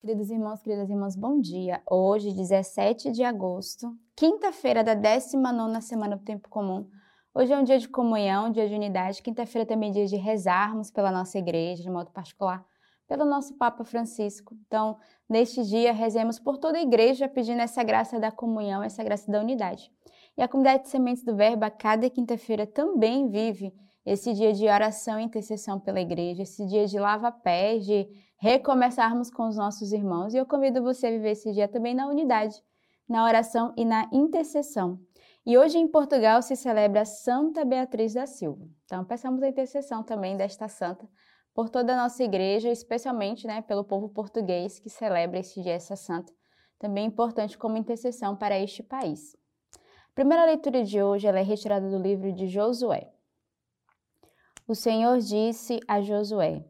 Queridos irmãos, queridas irmãs, bom dia. Hoje, 17 de agosto, quinta-feira da 19 semana do Tempo Comum. Hoje é um dia de comunhão, dia de unidade. Quinta-feira também é dia de rezarmos pela nossa igreja, de modo particular, pelo nosso Papa Francisco. Então, neste dia, rezemos por toda a igreja, pedindo essa graça da comunhão, essa graça da unidade. E a comunidade de Sementes do Verbo, a cada quinta-feira, também vive esse dia de oração e intercessão pela igreja, esse dia de lava-pés, de recomeçarmos com os nossos irmãos. E eu convido você a viver esse dia também na unidade, na oração e na intercessão. E hoje em Portugal se celebra Santa Beatriz da Silva. Então, peçamos a intercessão também desta santa por toda a nossa igreja, especialmente né, pelo povo português que celebra este dia, essa santa. Também importante como intercessão para este país. A primeira leitura de hoje é retirada do livro de Josué. O Senhor disse a Josué: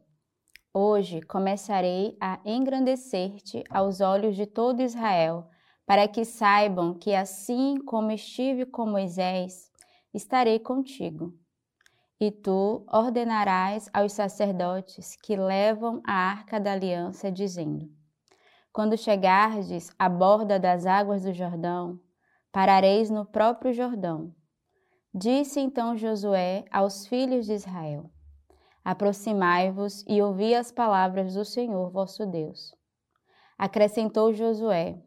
Hoje começarei a engrandecer-te aos olhos de todo Israel, para que saibam que assim como estive com Moisés, estarei contigo. E tu ordenarás aos sacerdotes que levam a arca da aliança, dizendo: Quando chegardes à borda das águas do Jordão, parareis no próprio Jordão. Disse então Josué aos filhos de Israel: Aproximai-vos e ouvi as palavras do Senhor vosso Deus. Acrescentou Josué: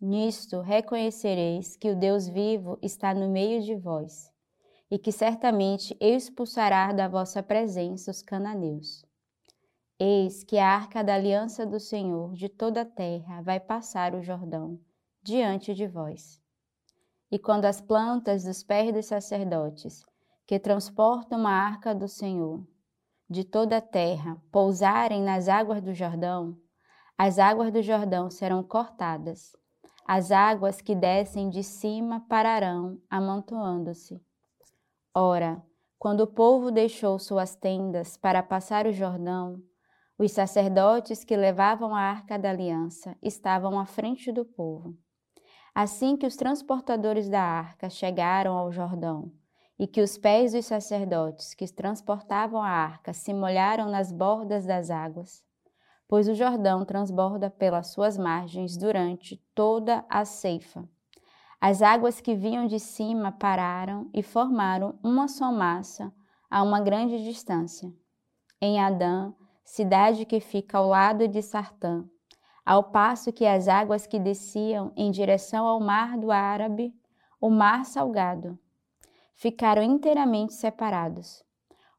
Nisto reconhecereis que o Deus vivo está no meio de vós, e que certamente expulsará da vossa presença os cananeus. Eis que a arca da aliança do Senhor de toda a terra vai passar o Jordão diante de vós. E quando as plantas dos pés dos sacerdotes, que transportam a arca do Senhor, de toda a terra pousarem nas águas do Jordão, as águas do Jordão serão cortadas. As águas que descem de cima pararão, amontoando-se. Ora, quando o povo deixou suas tendas para passar o Jordão, os sacerdotes que levavam a arca da aliança estavam à frente do povo. Assim que os transportadores da arca chegaram ao Jordão, e que os pés dos sacerdotes que transportavam a arca se molharam nas bordas das águas, pois o Jordão transborda pelas suas margens durante toda a ceifa. As águas que vinham de cima pararam e formaram uma só massa a uma grande distância. Em Adã, cidade que fica ao lado de Sartã, ao passo que as águas que desciam em direção ao mar do Árabe, o mar salgado, ficaram inteiramente separados.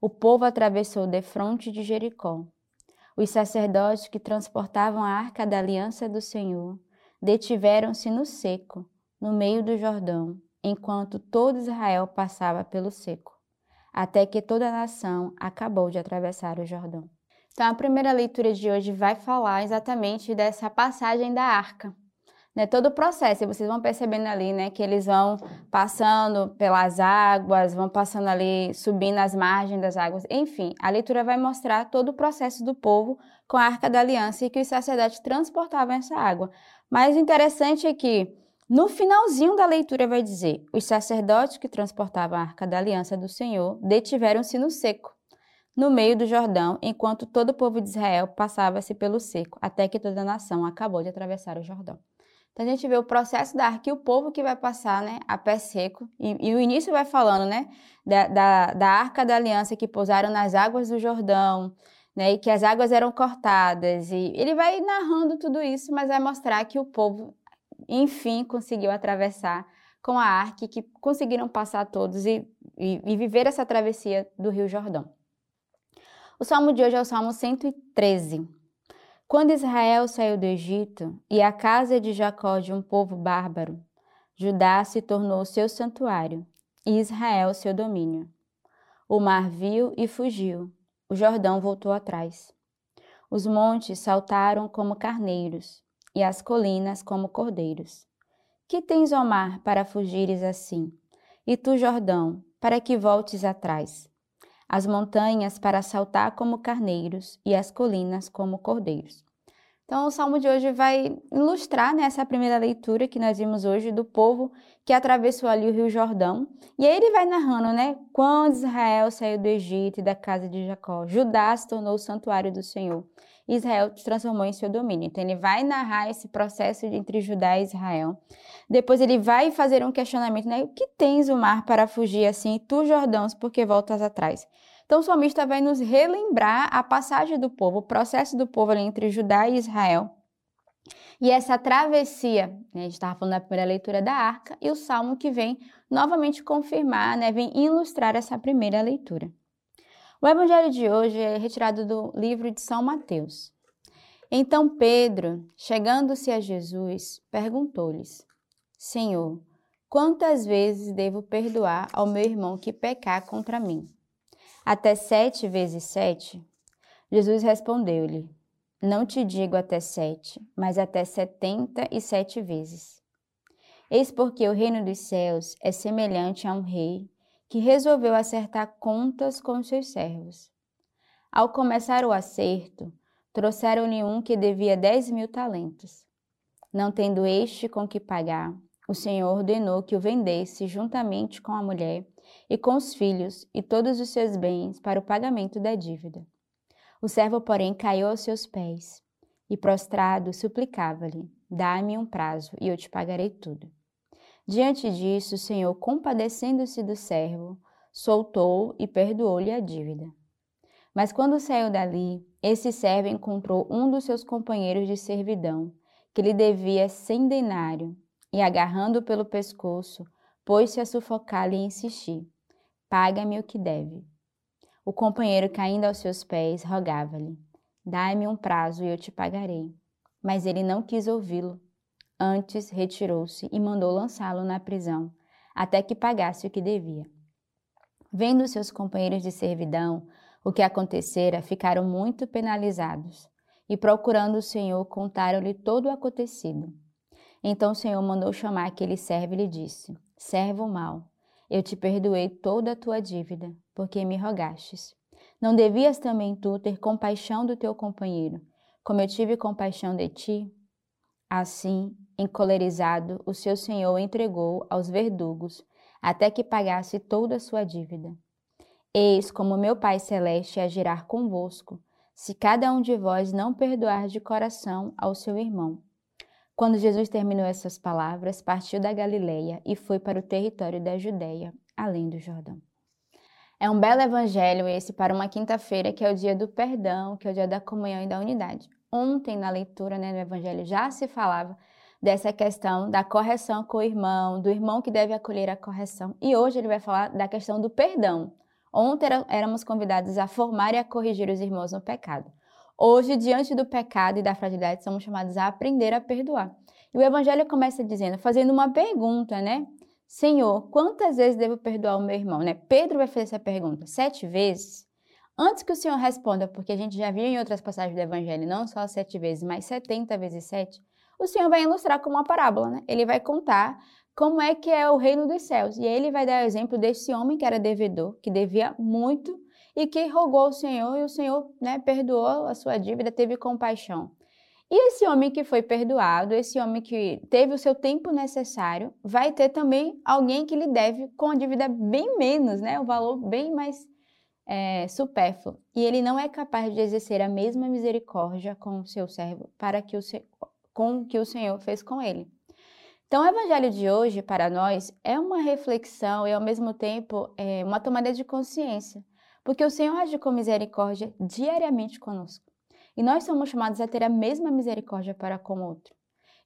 O povo atravessou defronte de Jericó. Os sacerdotes que transportavam a arca da aliança do Senhor detiveram-se no seco, no meio do Jordão, enquanto todo Israel passava pelo seco, até que toda a nação acabou de atravessar o Jordão. Então, a primeira leitura de hoje vai falar exatamente dessa passagem da arca né, todo o processo. E vocês vão percebendo ali, né, que eles vão passando pelas águas, vão passando ali, subindo as margens das águas. Enfim, a leitura vai mostrar todo o processo do povo com a Arca da Aliança e que os sacerdotes transportavam essa água. Mas o interessante é que no finalzinho da leitura vai dizer: os sacerdotes que transportavam a Arca da Aliança do Senhor detiveram-se no seco. No meio do Jordão, enquanto todo o povo de Israel passava-se pelo seco, até que toda a nação acabou de atravessar o Jordão. Então a gente vê o processo da arca e o povo que vai passar, né, a pé seco. E, e o início vai falando, né, da, da, da, arca da aliança que pousaram nas águas do Jordão, né, e que as águas eram cortadas. E ele vai narrando tudo isso, mas vai mostrar que o povo, enfim, conseguiu atravessar com a arca que conseguiram passar todos e, e, e viver essa travessia do Rio Jordão. O salmo de hoje é o salmo 113. Quando Israel saiu do Egito e a casa de Jacó de um povo bárbaro, Judá se tornou seu santuário e Israel seu domínio. O mar viu e fugiu, o Jordão voltou atrás. Os montes saltaram como carneiros e as colinas como cordeiros. Que tens, ó mar, para fugires assim? E tu, Jordão, para que voltes atrás? As montanhas para saltar como carneiros e as colinas como cordeiros. Então, o salmo de hoje vai ilustrar né, essa primeira leitura que nós vimos hoje do povo que atravessou ali o Rio Jordão. E aí ele vai narrando, né? Quando Israel saiu do Egito e da casa de Jacó, Judá se tornou o santuário do Senhor. Israel transformou em seu domínio. Então ele vai narrar esse processo entre Judá e Israel. Depois ele vai fazer um questionamento, né? O que tens o mar para fugir assim, tu Jordãos, porque voltas atrás? Então o salmista vai nos relembrar a passagem do povo, o processo do povo ali entre Judá e Israel. E essa travessia, né, a gente estava falando na primeira leitura da arca, e o salmo que vem novamente confirmar, né, vem ilustrar essa primeira leitura. O evangelho de hoje é retirado do livro de São Mateus. Então Pedro, chegando-se a Jesus, perguntou-lhes: Senhor, quantas vezes devo perdoar ao meu irmão que pecar contra mim? Até sete vezes sete? Jesus respondeu-lhe: Não te digo até sete, mas até setenta e sete vezes. Eis porque o reino dos céus é semelhante a um rei que resolveu acertar contas com seus servos. Ao começar o acerto, trouxeram-lhe um que devia dez mil talentos. Não tendo este com que pagar, o Senhor ordenou que o vendesse juntamente com a mulher e com os filhos e todos os seus bens para o pagamento da dívida. O servo, porém, caiu aos seus pés e, prostrado, suplicava-lhe: Dá-me um prazo e eu te pagarei tudo. Diante disso, o Senhor, compadecendo-se do servo, soltou e perdoou-lhe a dívida. Mas quando saiu dali, esse servo encontrou um dos seus companheiros de servidão, que lhe devia cem denário, e agarrando-o pelo pescoço, pôs-se a sufocá-lo e insistir: Paga-me o que deve. O companheiro, caindo aos seus pés, rogava-lhe: Dai-me um prazo e eu te pagarei. Mas ele não quis ouvi-lo. Antes retirou-se e mandou lançá-lo na prisão, até que pagasse o que devia. Vendo seus companheiros de servidão o que acontecera, ficaram muito penalizados e, procurando o Senhor, contaram-lhe todo o acontecido. Então o Senhor mandou chamar aquele servo e lhe disse: Servo mau, eu te perdoei toda a tua dívida, porque me rogastes. Não devias também tu ter compaixão do teu companheiro, como eu tive compaixão de ti? Assim, encolerizado, o seu senhor entregou aos verdugos, até que pagasse toda a sua dívida. Eis como meu Pai Celeste agirá convosco, se cada um de vós não perdoar de coração ao seu irmão. Quando Jesus terminou essas palavras, partiu da Galileia e foi para o território da Judéia, além do Jordão. É um belo evangelho esse para uma quinta-feira, que é o dia do perdão, que é o dia da comunhão e da unidade. Ontem, na leitura né, no evangelho, já se falava dessa questão da correção com o irmão, do irmão que deve acolher a correção. E hoje ele vai falar da questão do perdão. Ontem éramos convidados a formar e a corrigir os irmãos no pecado. Hoje, diante do pecado e da fragilidade, somos chamados a aprender a perdoar. E o Evangelho começa dizendo, fazendo uma pergunta, né? Senhor, quantas vezes devo perdoar o meu irmão? Né? Pedro vai fazer essa pergunta, sete vezes? Antes que o Senhor responda, porque a gente já viu em outras passagens do Evangelho, não só sete vezes, mas setenta vezes sete, o Senhor vai ilustrar com uma parábola, né? Ele vai contar como é que é o reino dos céus. E aí ele vai dar o exemplo desse homem que era devedor, que devia muito e que rogou ao Senhor e o Senhor né, perdoou a sua dívida, teve compaixão. E esse homem que foi perdoado, esse homem que teve o seu tempo necessário, vai ter também alguém que lhe deve com a dívida bem menos, né? O valor bem mais é, supérfluo. E ele não é capaz de exercer a mesma misericórdia com o seu servo para que o, com o que o Senhor fez com ele. Então, o evangelho de hoje, para nós, é uma reflexão e, ao mesmo tempo, é uma tomada de consciência porque o Senhor age com misericórdia diariamente conosco. E nós somos chamados a ter a mesma misericórdia para com o outro.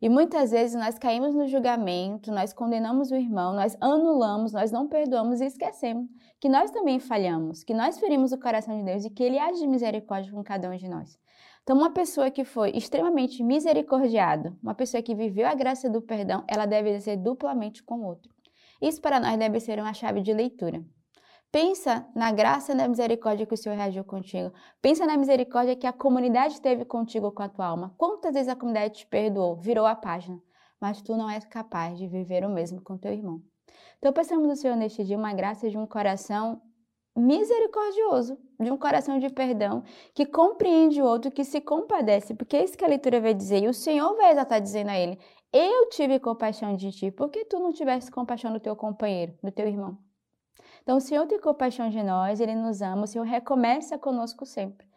E muitas vezes nós caímos no julgamento, nós condenamos o irmão, nós anulamos, nós não perdoamos e esquecemos que nós também falhamos, que nós ferimos o coração de Deus e que Ele age de misericórdia com cada um de nós. Então, uma pessoa que foi extremamente misericordiada, uma pessoa que viveu a graça do perdão, ela deve ser duplamente com o outro. Isso para nós deve ser uma chave de leitura. Pensa na graça e na misericórdia que o Senhor reagiu contigo. Pensa na misericórdia que a comunidade teve contigo com a tua alma. Quantas vezes a comunidade te perdoou, virou a página, mas tu não és capaz de viver o mesmo com teu irmão. Então, pensamos no Senhor neste dia uma graça de um coração misericordioso, de um coração de perdão, que compreende o outro, que se compadece, porque é isso que a leitura vai dizer. E o Senhor vai estar dizendo a ele: Eu tive compaixão de ti, porque tu não tivesse compaixão do teu companheiro, do teu irmão? Então, o Senhor tem compaixão de nós, Ele nos ama, o Senhor recomeça conosco sempre.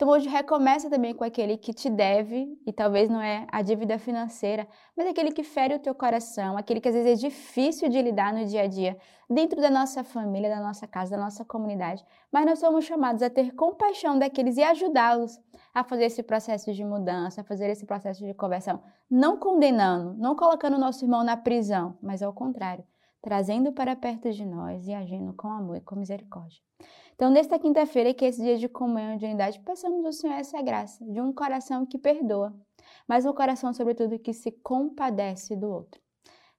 Então hoje recomeça também com aquele que te deve, e talvez não é a dívida financeira, mas aquele que fere o teu coração, aquele que às vezes é difícil de lidar no dia a dia, dentro da nossa família, da nossa casa, da nossa comunidade. Mas nós somos chamados a ter compaixão daqueles e ajudá-los a fazer esse processo de mudança, a fazer esse processo de conversão, não condenando, não colocando o nosso irmão na prisão, mas ao contrário, trazendo para perto de nós e agindo com amor e com misericórdia. Então, nesta quinta-feira, que é esse dia de comunhão e de unidade, peçamos ao Senhor essa graça de um coração que perdoa, mas um coração, sobretudo, que se compadece do outro.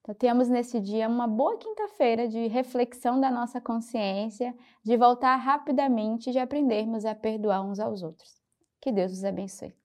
Então, temos nesse dia uma boa quinta-feira de reflexão da nossa consciência, de voltar rapidamente e de aprendermos a perdoar uns aos outros. Que Deus os abençoe.